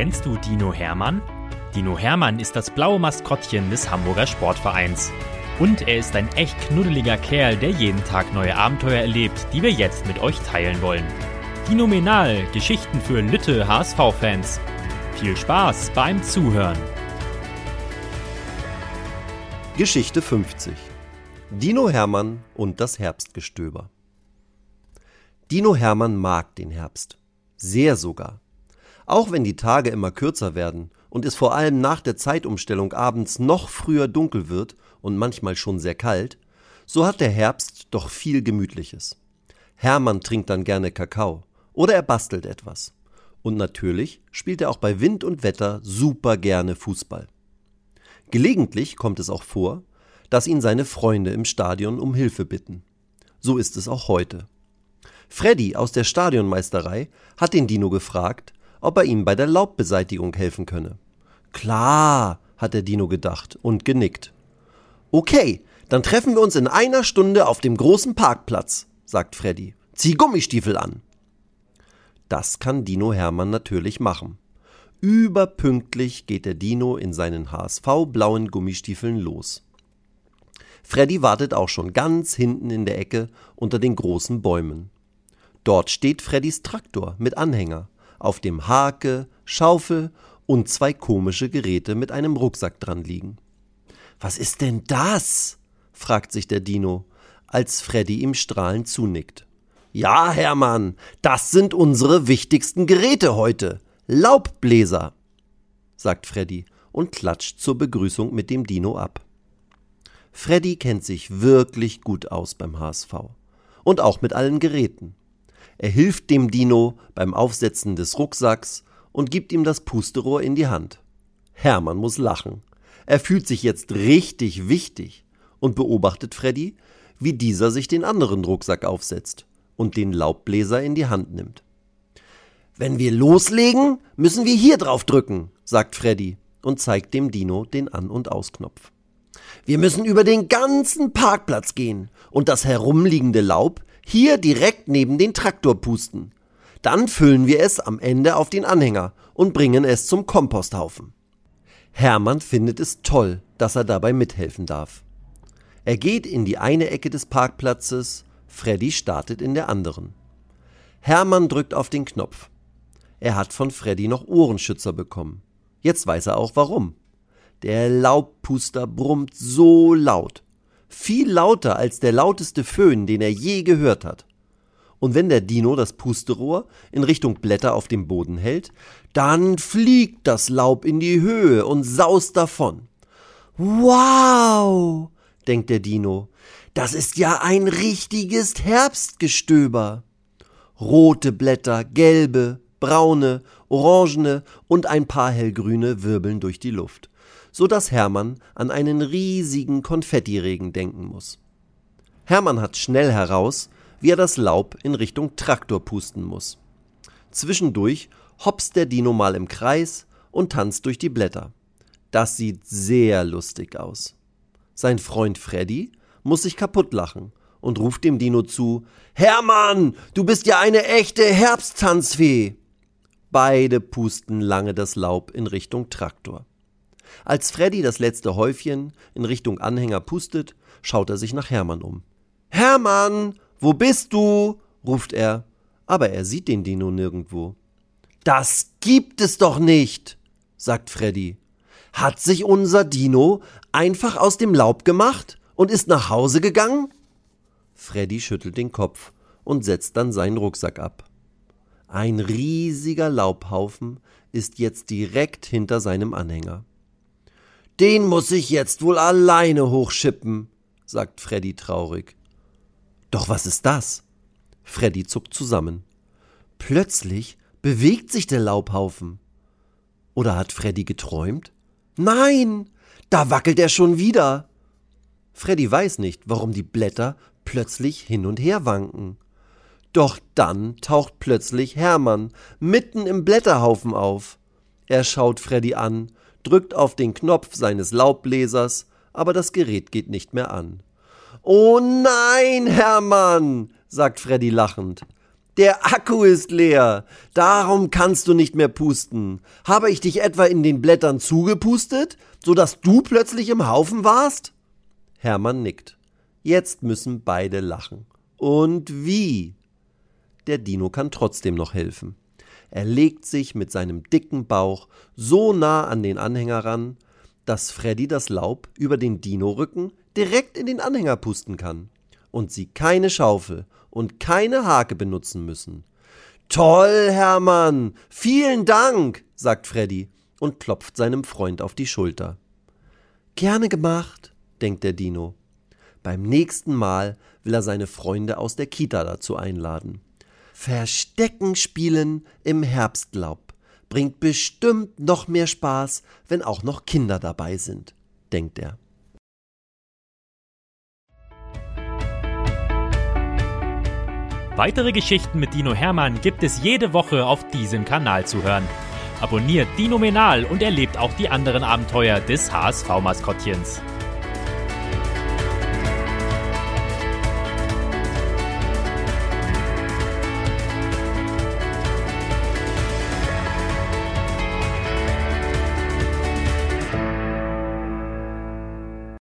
Kennst du Dino Hermann? Dino Hermann ist das blaue Maskottchen des Hamburger Sportvereins. Und er ist ein echt knuddeliger Kerl, der jeden Tag neue Abenteuer erlebt, die wir jetzt mit euch teilen wollen. Dinominal, Geschichten für Lütte HSV-Fans. Viel Spaß beim Zuhören. Geschichte 50 Dino Hermann und das Herbstgestöber Dino Hermann mag den Herbst. Sehr sogar. Auch wenn die Tage immer kürzer werden und es vor allem nach der Zeitumstellung abends noch früher dunkel wird und manchmal schon sehr kalt, so hat der Herbst doch viel Gemütliches. Hermann trinkt dann gerne Kakao oder er bastelt etwas. Und natürlich spielt er auch bei Wind und Wetter super gerne Fußball. Gelegentlich kommt es auch vor, dass ihn seine Freunde im Stadion um Hilfe bitten. So ist es auch heute. Freddy aus der Stadionmeisterei hat den Dino gefragt, ob er ihm bei der Laubbeseitigung helfen könne. Klar, hat der Dino gedacht und genickt. Okay, dann treffen wir uns in einer Stunde auf dem großen Parkplatz, sagt Freddy. Zieh Gummistiefel an. Das kann Dino Hermann natürlich machen. Überpünktlich geht der Dino in seinen HSV-blauen Gummistiefeln los. Freddy wartet auch schon ganz hinten in der Ecke unter den großen Bäumen. Dort steht Freddys Traktor mit Anhänger auf dem Hake, Schaufel und zwei komische Geräte mit einem Rucksack dran liegen. Was ist denn das? fragt sich der Dino, als Freddy ihm strahlend zunickt. Ja, Hermann, das sind unsere wichtigsten Geräte heute. Laubbläser, sagt Freddy und klatscht zur Begrüßung mit dem Dino ab. Freddy kennt sich wirklich gut aus beim HSV und auch mit allen Geräten. Er hilft dem Dino beim Aufsetzen des Rucksacks und gibt ihm das Pusterohr in die Hand. Hermann muss lachen. Er fühlt sich jetzt richtig wichtig und beobachtet Freddy, wie dieser sich den anderen Rucksack aufsetzt und den Laubbläser in die Hand nimmt. Wenn wir loslegen, müssen wir hier drauf drücken, sagt Freddy und zeigt dem Dino den An- und Ausknopf. Wir müssen über den ganzen Parkplatz gehen und das herumliegende Laub hier direkt neben den Traktor pusten. Dann füllen wir es am Ende auf den Anhänger und bringen es zum Komposthaufen. Hermann findet es toll, dass er dabei mithelfen darf. Er geht in die eine Ecke des Parkplatzes, Freddy startet in der anderen. Hermann drückt auf den Knopf. Er hat von Freddy noch Ohrenschützer bekommen. Jetzt weiß er auch warum. Der Laubpuster brummt so laut, viel lauter als der lauteste Föhn, den er je gehört hat. Und wenn der Dino das Pusterohr in Richtung Blätter auf dem Boden hält, dann fliegt das Laub in die Höhe und saust davon. Wow, denkt der Dino, das ist ja ein richtiges Herbstgestöber. Rote Blätter, gelbe, braune, orangene und ein paar hellgrüne wirbeln durch die Luft so dass Hermann an einen riesigen Konfettiregen denken muss. Hermann hat schnell heraus, wie er das Laub in Richtung Traktor pusten muss. Zwischendurch hopst der Dino mal im Kreis und tanzt durch die Blätter. Das sieht sehr lustig aus. Sein Freund Freddy muss sich kaputt lachen und ruft dem Dino zu: Hermann, du bist ja eine echte Herbsttanzfee! Beide pusten lange das Laub in Richtung Traktor. Als Freddy das letzte Häufchen in Richtung Anhänger pustet, schaut er sich nach Hermann um. Hermann, wo bist du? ruft er, aber er sieht den Dino nirgendwo. Das gibt es doch nicht, sagt Freddy. Hat sich unser Dino einfach aus dem Laub gemacht und ist nach Hause gegangen? Freddy schüttelt den Kopf und setzt dann seinen Rucksack ab. Ein riesiger Laubhaufen ist jetzt direkt hinter seinem Anhänger. Den muss ich jetzt wohl alleine hochschippen, sagt Freddy traurig. Doch was ist das? Freddy zuckt zusammen. Plötzlich bewegt sich der Laubhaufen. Oder hat Freddy geträumt? Nein, da wackelt er schon wieder. Freddy weiß nicht, warum die Blätter plötzlich hin und her wanken. Doch dann taucht plötzlich Hermann mitten im Blätterhaufen auf. Er schaut Freddy an drückt auf den Knopf seines Laubbläsers, aber das Gerät geht nicht mehr an. Oh nein, Hermann, sagt Freddy lachend. Der Akku ist leer. Darum kannst du nicht mehr pusten. Habe ich dich etwa in den Blättern zugepustet, so dass du plötzlich im Haufen warst? Hermann nickt. Jetzt müssen beide lachen. Und wie? Der Dino kann trotzdem noch helfen. Er legt sich mit seinem dicken Bauch so nah an den Anhänger ran, dass Freddy das Laub über den Dino-Rücken direkt in den Anhänger pusten kann und sie keine Schaufel und keine Hake benutzen müssen. Toll, Hermann! Vielen Dank! sagt Freddy und klopft seinem Freund auf die Schulter. Gerne gemacht, denkt der Dino. Beim nächsten Mal will er seine Freunde aus der Kita dazu einladen. Verstecken spielen im Herbstlaub bringt bestimmt noch mehr Spaß, wenn auch noch Kinder dabei sind, denkt er. Weitere Geschichten mit Dino Hermann gibt es jede Woche auf diesem Kanal zu hören. Abonniert Dino Menal und erlebt auch die anderen Abenteuer des HSV-Maskottchens.